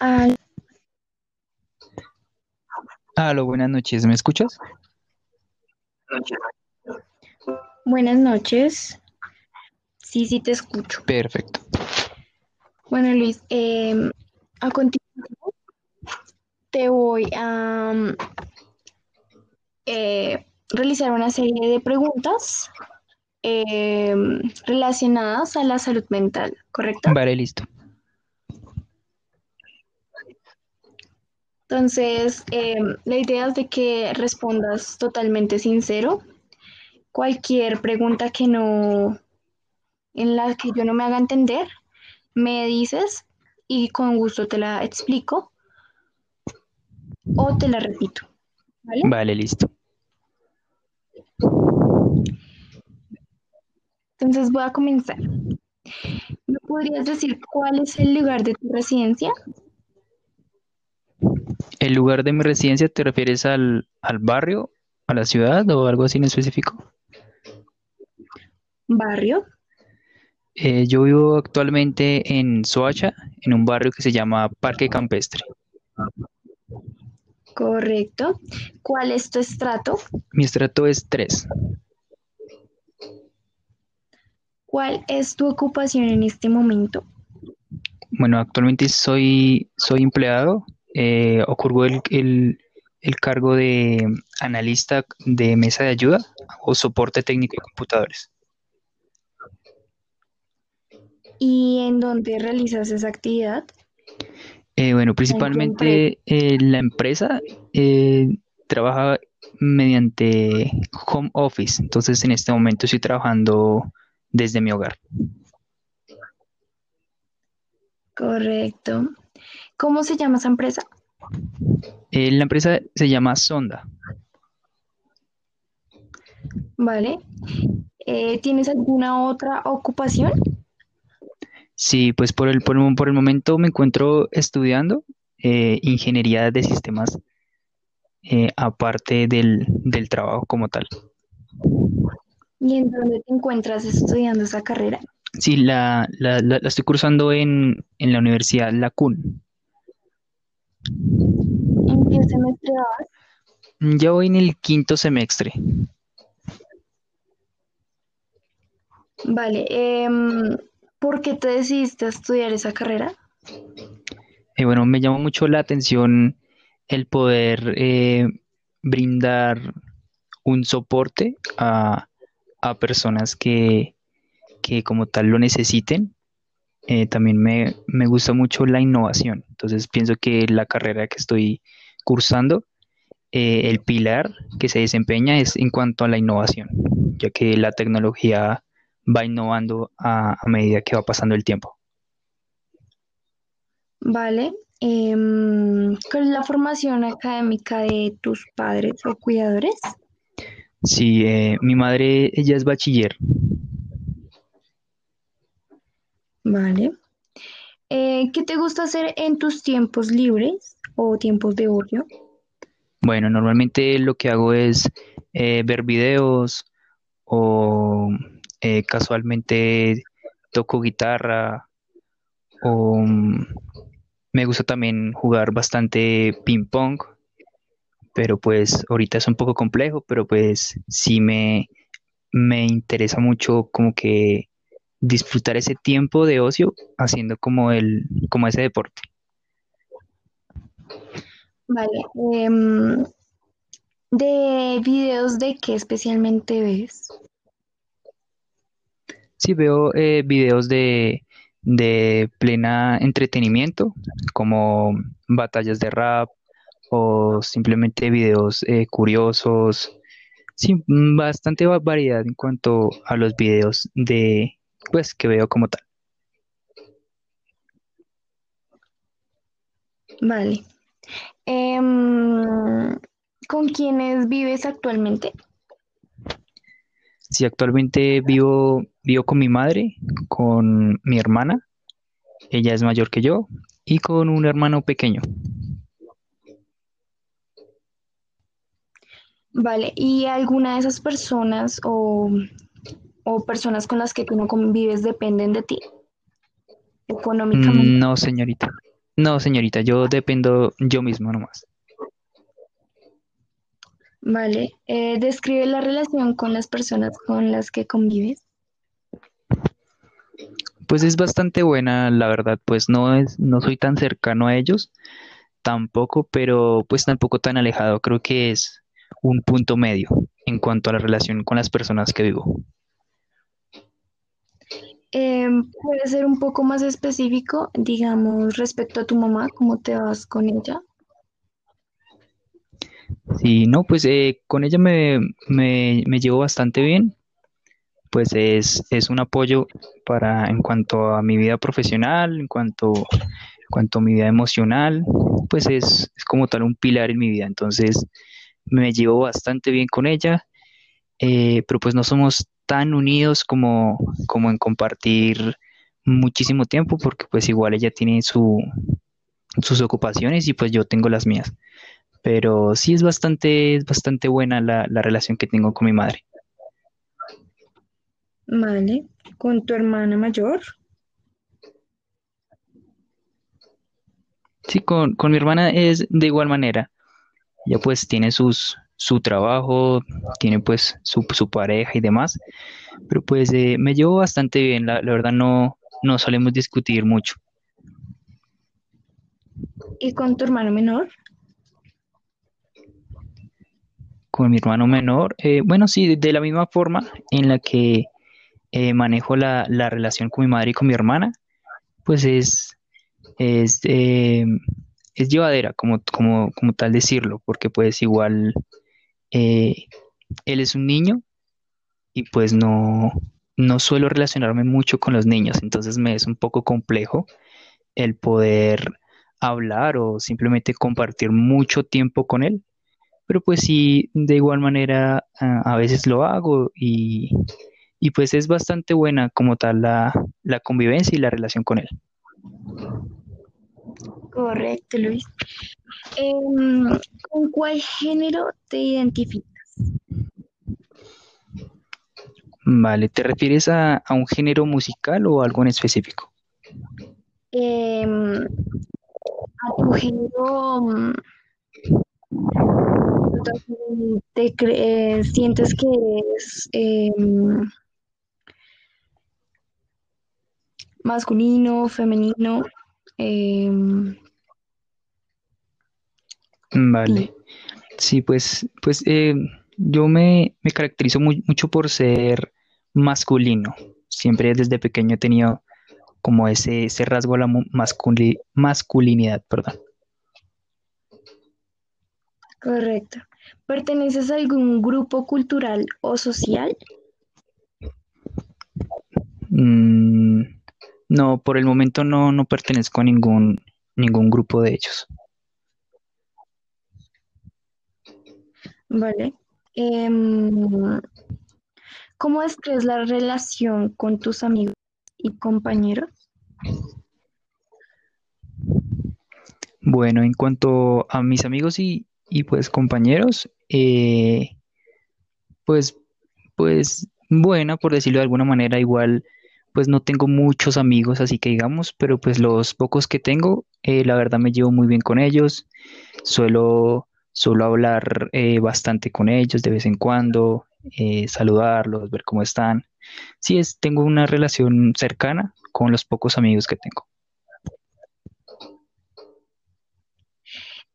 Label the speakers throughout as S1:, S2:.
S1: Al-
S2: Aló, buenas noches, ¿me escuchas?
S1: buenas noches. Sí, sí, te escucho.
S2: Perfecto.
S1: Bueno, Luis, em, a continuación te voy a mm, eh, realizar una serie de preguntas em, relacionadas a la salud mental, ¿correcto?
S2: Vale, listo.
S1: Entonces, em, la idea es de que respondas totalmente sincero. Cualquier pregunta que no, en la que yo no me haga entender, me dices y con gusto te la explico o te la repito, ¿vale?
S2: Vale, listo.
S1: Entonces voy a comenzar. ¿Me podrías decir cuál es el lugar de tu residencia?
S2: ¿El lugar de mi residencia te refieres al, al barrio, a la ciudad o algo así en específico?
S1: Barrio.
S2: Eh, yo vivo actualmente en Soacha, en un barrio que se llama Parque Campestre.
S1: Correcto. ¿Cuál es tu estrato?
S2: Mi estrato es 3.
S1: ¿Cuál es tu ocupación en este momento?
S2: Bueno, actualmente soy, soy empleado. Eh, ocurrió el, el- el cargo de analista de mesa de ayuda o soporte técnico de computadores.
S1: ¿Y en dónde realizas esa actividad?
S2: Eh, bueno, principalmente eh, la empresa eh, trabaja mediante home office, entonces en este momento estoy trabajando desde mi hogar.
S1: Correcto. ¿Cómo se llama esa empresa?
S2: Eh, la empresa se llama Sonda.
S1: Vale. Eh, ¿tienes alguna otra ocupación?
S2: Sí, pues por el, por el, por el momento me encuentro estudiando eh, ingeniería de sistemas aparte del, del trabajo como tal.
S1: ¿Y en dónde te encuentras estudiando esa carrera?
S2: Sí, la, la, la- la estoy cursando en, en la Universidad La CUN.
S1: ¿En qué semestre vas?
S2: Ya voy en el quinto semestre.
S1: Vale. em, ¿por qué te decidiste a estudiar esa carrera?
S2: Y bueno, me llama mucho la atención el poder eh, brindar un soporte a, a personas que, que como tal lo necesiten. Eh, también me, me gusta mucho la innovación. Entonces pienso que la carrera que estoy cursando, eh, el pilar que se desempeña es en cuanto a la innovación, ya que la tecnología va innovando a, a medida que va pasando el tiempo.
S1: Vale. em, ¿cuál es la formación académica de tus padres o cuidadores?
S2: Sí, eh, mi madre, ella es bachiller.
S1: Vale. Eh, ¿qué te gusta hacer en tus tiempos libres o tiempos de ocio?
S2: Bueno, normalmente lo que hago es eh, ver videos o eh, casualmente toco guitarra o mm, me gusta también jugar bastante ping pong, pero pues ahorita es un poco complejo, pero pues sí me, me interesa mucho como que disfrutar ese tiempo de ocio haciendo como el, como ese deporte.
S1: Vale. em, ¿de videos de qué especialmente ves?
S2: Sí, veo eh, videos de, de plena entretenimiento, como batallas de rap o simplemente videos eh, curiosos. Sí, bastante va- variedad en cuanto a los videos de, pues, que veo como tal.
S1: Vale. Em, ¿con quiénes vives actualmente?
S2: Sí, actualmente vivo, vivo con mi madre, con mi hermana, ella es mayor que yo, y con un hermano pequeño.
S1: Vale. ¿Y alguna de esas personas o, o personas con las que tú no convives dependen de ti económicamente?
S2: No, señorita. No, señorita, yo dependo yo mismo nomás.
S1: Vale. Eh, describe la relación con las personas con las que convives.
S2: Pues es bastante buena, la verdad, pues no es, no soy tan cercano a ellos, tampoco, pero pues tampoco tan alejado. Creo que es un punto medio en cuanto a la relación con las personas que vivo.
S1: Em, puede ser un poco más específico, digamos, respecto a tu mamá, ¿cómo te vas con ella?
S2: Sí, no, pues eh, con ella me, me, llevo bastante bien. Pues es, es un apoyo para en cuanto a mi vida profesional, en cuanto, en cuanto a mi vida emocional, pues es, es como tal un pilar en mi vida. Entonces me llevo bastante bien con ella, eh, pero pues no somos tan unidos como, como en compartir muchísimo tiempo, porque pues igual ella tiene su, sus ocupaciones y pues yo tengo las mías. Pero sí es bastante, es bastante buena la, la relación que tengo con mi madre.
S1: Vale. ¿Con tu hermana mayor?
S2: Sí, con, con mi hermana es de igual manera. Ella pues tiene sus, su trabajo, tiene pues su, su pareja y demás, pero pues eh, me llevo bastante bien, la, la verdad no, no solemos discutir mucho.
S1: ¿Y con tu hermano menor?
S2: Con mi hermano menor, eh, bueno, sí, de la misma forma en la que eh, manejo la, la relación con mi madre y con mi hermana, pues es, es, eh, es llevadera, como, como, como tal decirlo, porque pues igual eh, él es un niño y pues no, no suelo relacionarme mucho con los niños, entonces me es un poco complejo el poder hablar o simplemente compartir mucho tiempo con él, pero pues sí, de igual manera a, veces lo hago y, y pues es bastante buena como tal la, la convivencia y la relación con él.
S1: Correcto, Luis. Em, ¿con cuál género te identificas?
S2: Vale, ¿te refieres a, a un género musical o algo en específico?
S1: Em, ¿a tu género te eh, sientes que es em, masculino, femenino? Em, sí.
S2: Vale, sí, pues, pues eh, yo me, me caracterizo muy- mucho por ser masculino. Siempre desde pequeño he tenido como ese, ese rasgo a la masculi- masculinidad, perdón.
S1: Correcto. ¿Perteneces a algún grupo cultural o social?
S2: Mm, no, por el momento no, no pertenezco a ningún, ningún grupo de ellos.
S1: Vale. Em, ¿cómo describes la relación con tus amigos y compañeros?
S2: Bueno, en cuanto a mis amigos y, y pues compañeros, eh, pues, pues buena, por decirlo de alguna manera, igual, pues no tengo muchos amigos, así que digamos, pero pues los pocos que tengo, eh, la verdad me llevo muy bien con ellos, suelo, suelo hablar eh, bastante con ellos de vez en cuando, eh, saludarlos, ver cómo están. Sí, es, tengo una relación cercana con los pocos amigos que tengo.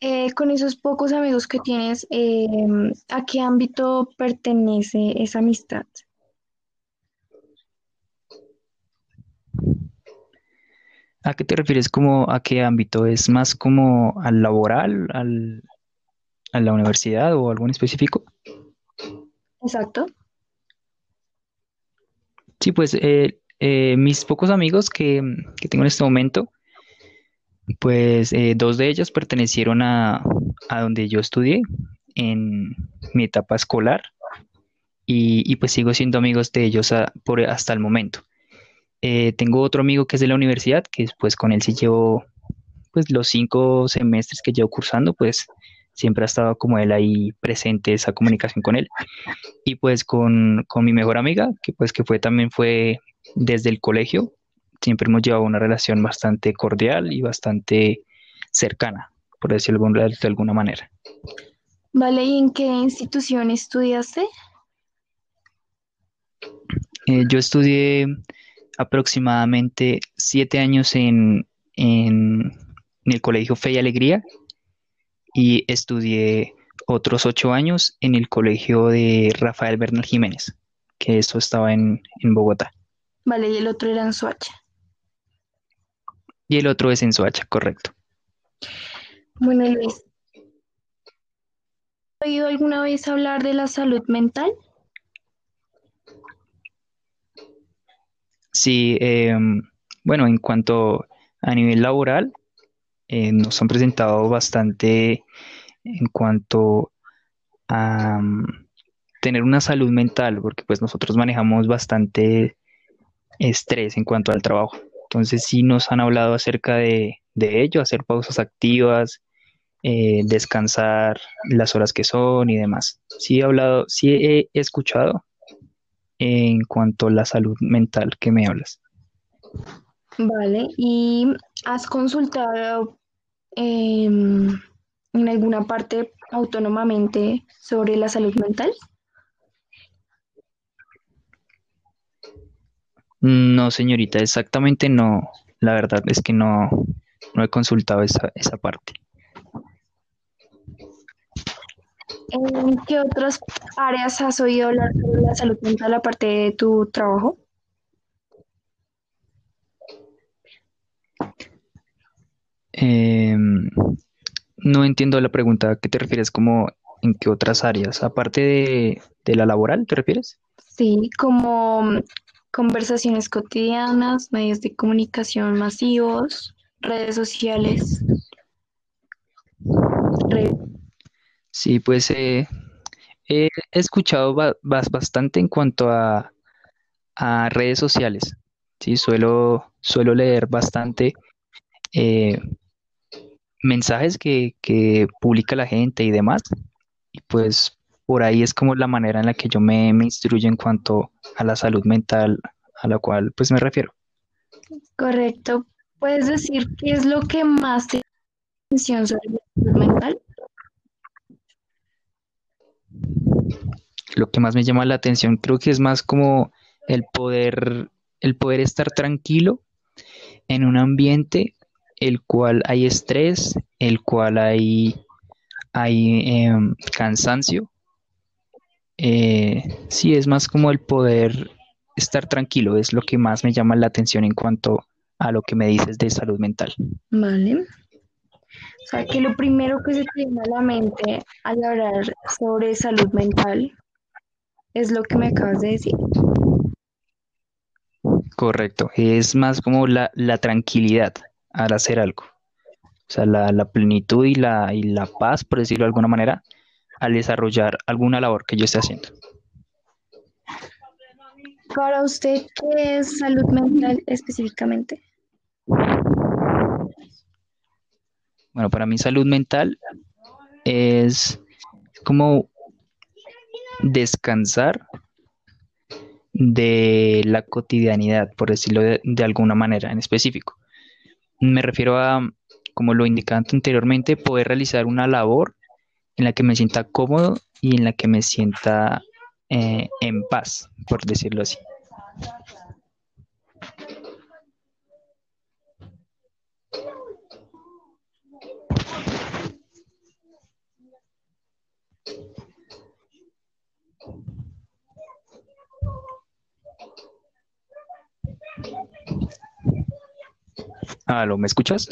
S1: Eh, con esos pocos amigos que tienes, em, ¿a qué ámbito pertenece esa amistad?
S2: ¿A qué te refieres como a qué ámbito? ¿Es más como al laboral, al, a la universidad o algo en específico?
S1: Exacto.
S2: Sí, pues eh, eh, mis pocos amigos que, que tengo en este momento, pues eh, dos de ellos pertenecieron a, a donde yo estudié en mi etapa escolar y, y pues sigo siendo amigos de ellos a- por, hasta el momento. Tengo otro amigo que es de la universidad, que pues con él sí llevo pues los cinco semestres que llevo cursando, pues siempre ha estado como él ahí presente esa comunicación con él. Y pues con, con mi mejor amiga, que pues que fue también fue desde el colegio, siempre hemos llevado una relación bastante cordial y bastante cercana, por decirlo de alguna manera.
S1: Vale, ¿y en qué institución estudiaste?
S2: Eh, yo estudié aproximadamente siete años en, en, el Colegio Fe y Alegría y estudié otros ocho años en el Colegio de Rafael Bernal Jiménez, que eso estaba en, en Bogotá.
S1: Vale, y el otro era en Soacha.
S2: Y el otro es en Soacha, correcto.
S1: Bueno, Luis, ¿has oído alguna vez hablar de la salud mental?
S2: Sí, em, bueno, en cuanto a nivel laboral, eh, nos han presentado bastante en cuanto a mm, tener una salud mental, porque pues nosotros manejamos bastante estrés en cuanto al trabajo. Entonces sí nos han hablado acerca de, de ello, hacer pausas activas, eh, descansar las horas que son y demás. Sí he hablado, sí he escuchado en cuanto a la salud mental que me hablas.
S1: Vale, ¿y has consultado em, en alguna parte autónomamente sobre la salud mental?
S2: No, señorita, exactamente no. La verdad es que no, no he consultado esa, esa parte.
S1: ¿En qué otras áreas has oído hablar de la salud mental aparte de tu trabajo?
S2: Em, no entiendo la pregunta. ¿A qué te refieres? ¿Como en qué otras áreas? Aparte de, de la laboral, ¿te refieres?
S1: Sí, como conversaciones cotidianas, medios de comunicación masivos, redes sociales. redes
S2: Sí, pues eh, he escuchado bastante en cuanto a, redes sociales. Sí, suelo, suelo leer bastante eh, mensajes que, que publica la gente y demás. Y pues por ahí es como la manera en la que yo me, me instruyo en cuanto a la salud mental a la cual pues me refiero.
S1: Correcto. ¿Puedes decir qué es lo que más te atención sobre la salud mental?
S2: Lo que más me llama la atención creo que es más como el poder, el poder estar tranquilo en un ambiente el cual hay estrés, el cual hay, hay em, cansancio. Eh, sí, es más como el poder estar tranquilo, es lo que más me llama la atención en cuanto a lo que me dices de salud mental.
S1: Vale. O sea, que lo primero que se te viene a la mente al hablar sobre salud mental es lo que me acabas de decir.
S2: Correcto, es más como la, tranquilidad al hacer algo. O sea, la, plenitud y la, y la paz, por decirlo de alguna manera, al desarrollar alguna labor que yo esté haciendo.
S1: Para usted, ¿qué es salud mental específicamente?
S2: Bueno, para mí salud mental es como descansar de la cotidianidad, por decirlo de, alguna manera en específico. Me refiero a, como lo indicaba anteriormente, poder realizar una labor en la que me sienta cómodo y en la que me sienta eh, en paz, por decirlo así. Aló, ¿me escuchas?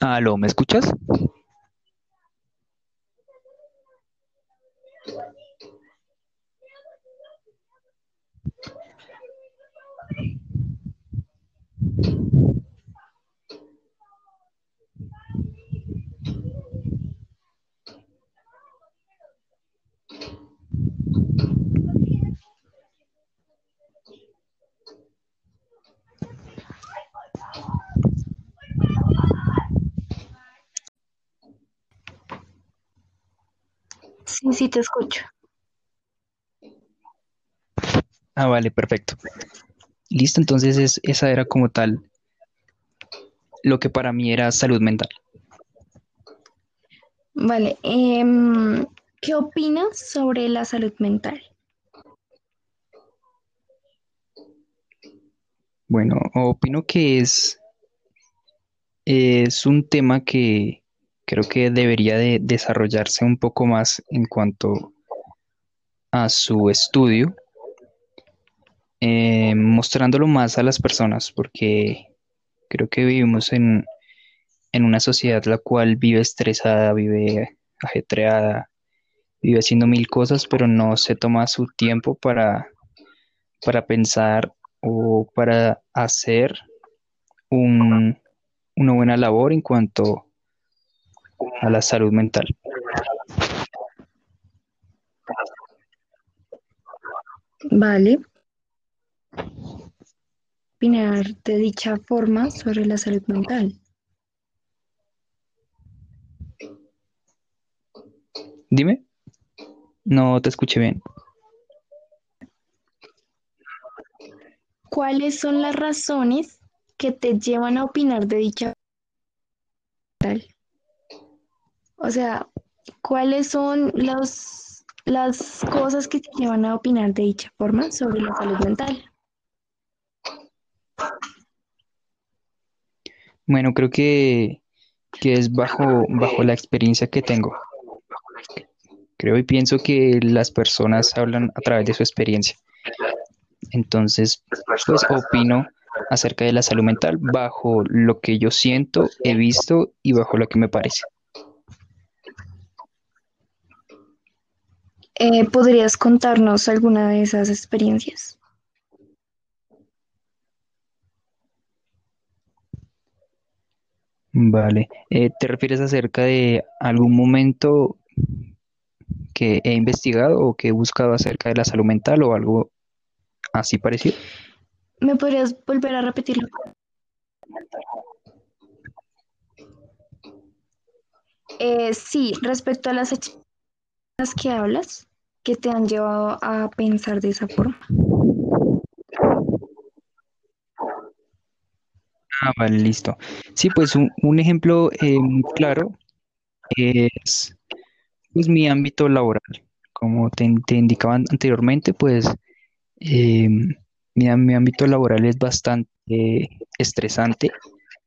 S2: Aló, ¿me escuchas?
S1: Sí, te escucho.
S2: Ah, vale, perfecto. Listo, entonces es, esa era como tal lo que para mí era salud mental.
S1: Vale, em, ¿qué opinas sobre la salud mental?
S2: Bueno, opino que es, es un tema que creo que debería de desarrollarse un poco más en cuanto a su estudio, eh, mostrándolo más a las personas, porque creo que vivimos en, en una sociedad la cual vive estresada, vive ajetreada, vive haciendo mil cosas, pero no se toma su tiempo para, para pensar o para hacer un- una buena labor en cuanto a la salud mental.
S1: Vale. Opinar de dicha forma sobre la salud mental.
S2: Dime, no te escuché bien.
S1: ¿Cuáles son las razones que te llevan a opinar de dicha mental? O sea, ¿cuáles son las cosas que te llevan a opinar de dicha forma sobre la salud mental?
S2: Bueno, creo que, que es bajo, bajo la experiencia que tengo. Creo y pienso que las personas hablan a través de su experiencia. Entonces, pues opino acerca de la salud mental bajo lo que yo siento, he visto y bajo lo que me parece.
S1: Eh, ¿podrías contarnos alguna de esas experiencias?
S2: Vale. Eh, ¿te refieres acerca de algún momento que he investigado o que he buscado acerca de la salud mental o algo así parecido?
S1: ¿Me podrías volver a repetirlo? Eh, sí, respecto a las experiencias que hablas, que te han llevado a pensar de esa forma.
S2: Ah, vale, listo. Sí, pues un, ejemplo eh, muy claro es pues, mi ámbito laboral. Como te, te indicaba anteriormente, pues mi, mi ámbito laboral es bastante estresante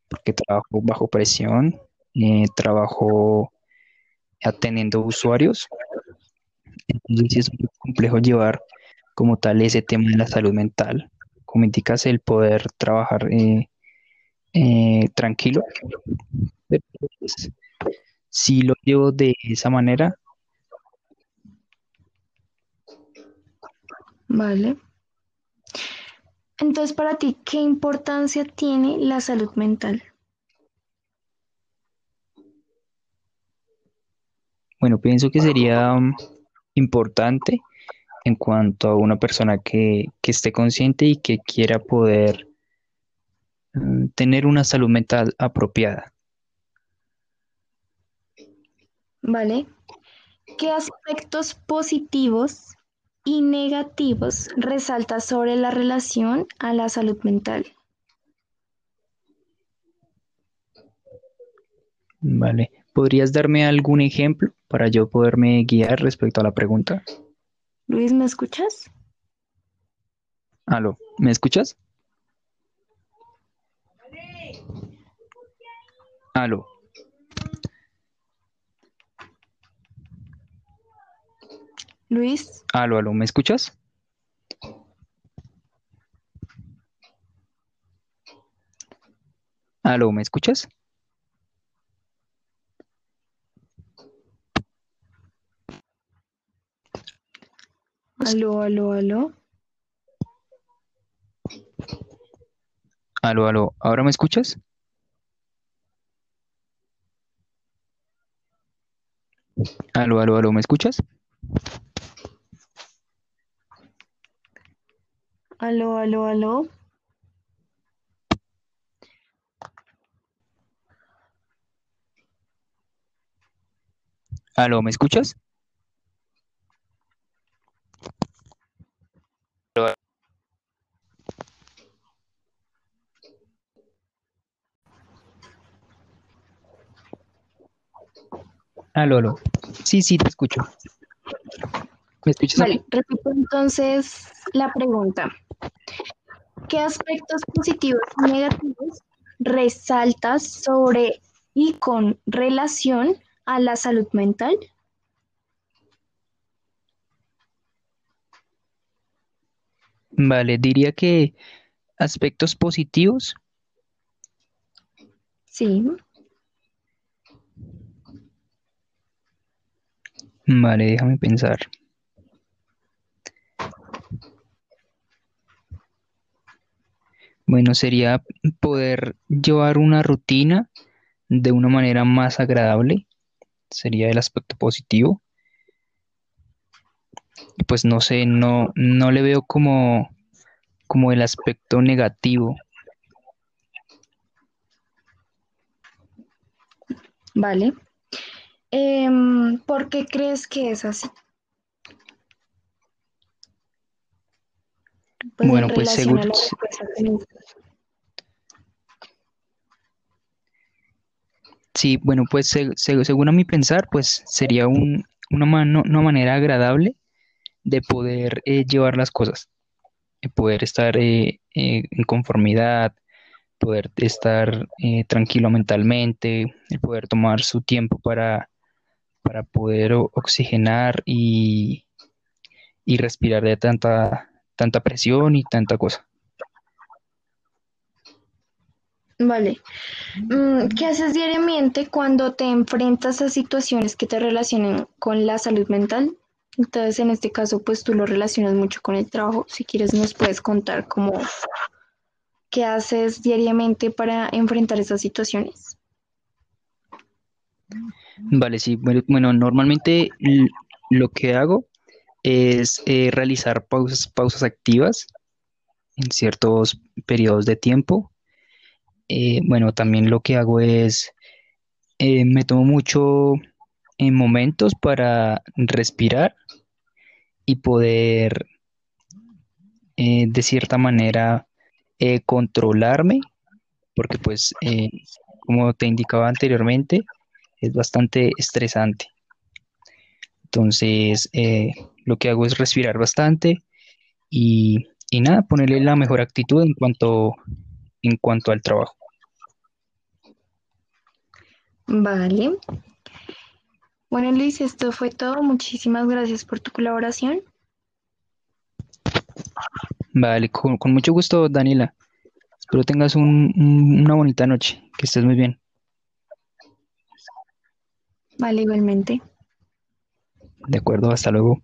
S2: porque trabajo bajo presión, eh, trabajo atendiendo usuarios, entonces sí es muy complejo llevar como tal ese tema de la salud mental. Como indicas, el poder trabajar eh, eh, tranquilo, pero, pues, si lo llevo de esa manera,
S1: Vale. Entonces, para ti, ¿qué importancia tiene la salud mental?
S2: bueno, pienso que sería um, importante en cuanto a una persona que, que esté consciente y que quiera poder mm, tener una salud mental apropiada.
S1: ¿Vale? ¿Qué aspectos positivos y negativos resaltas sobre la relación a la salud mental?
S2: Vale. ¿Podrías darme algún ejemplo para yo poderme guiar respecto a la pregunta?
S1: Luis, ¿me escuchas?
S2: Aló, ¿me escuchas? Aló,
S1: Luis,
S2: aló, aló, ¿me escuchas? Aló, ¿me escuchas?
S1: Aló, aló, aló.
S2: Aló, aló, ¿ahora me escuchas? Aló, aló, aló, ¿me escuchas?
S1: Aló, aló, aló.
S2: Aló, ¿me escuchas? Aló, aló. Sí, sí, te escucho. ¿Me escuchas?
S1: Vale, repito entonces la pregunta. ¿Qué aspectos positivos y negativos resaltas sobre y con relación a la salud mental?
S2: Vale, diría que aspectos positivos.
S1: Sí,
S2: Vale, déjame pensar. Bueno, sería poder llevar una rutina de una manera más agradable. Sería el aspecto positivo. Pues no sé, no, no le veo como, como el aspecto negativo.
S1: vale. Em, ¿por qué crees que es así? Pues en
S2: Bueno, pues seguro, sí, bueno, pues se- se- según a mi pensar, pues sería un- una, mano- una manera agradable de poder eh, llevar las cosas, de poder estar eh, eh, en conformidad, poder estar eh, tranquilo mentalmente, el poder tomar su tiempo para, para poder oxigenar y, y respirar de tanta, tanta presión y tanta cosa.
S1: Vale. Mm, ¿Qué haces diariamente cuando te enfrentas a situaciones que te relacionen con la salud mental? Entonces, en este caso, pues tú lo relacionas mucho con el trabajo. Si quieres, nos puedes contar cómo, qué haces diariamente para enfrentar esas situaciones.
S2: Vale, sí, bueno, normalmente lo que hago es eh, realizar pausas, pausas activas en ciertos periodos de tiempo. Eh, bueno, también lo que hago es, eh, me tomo mucho en momentos para respirar y poder, de cierta manera, controlarme, porque pues, como te indicaba anteriormente, es bastante estresante. Entonces, eh, lo que hago es respirar bastante y, y nada, ponerle la mejor actitud en cuanto, en cuanto al trabajo.
S1: Vale. Bueno, Luis, esto fue todo. Muchísimas gracias por tu colaboración.
S2: Vale, con, con mucho gusto, Daniela. Espero tengas un- un- una bonita noche, que estés muy bien.
S1: Vale, igualmente.
S2: De acuerdo, hasta luego.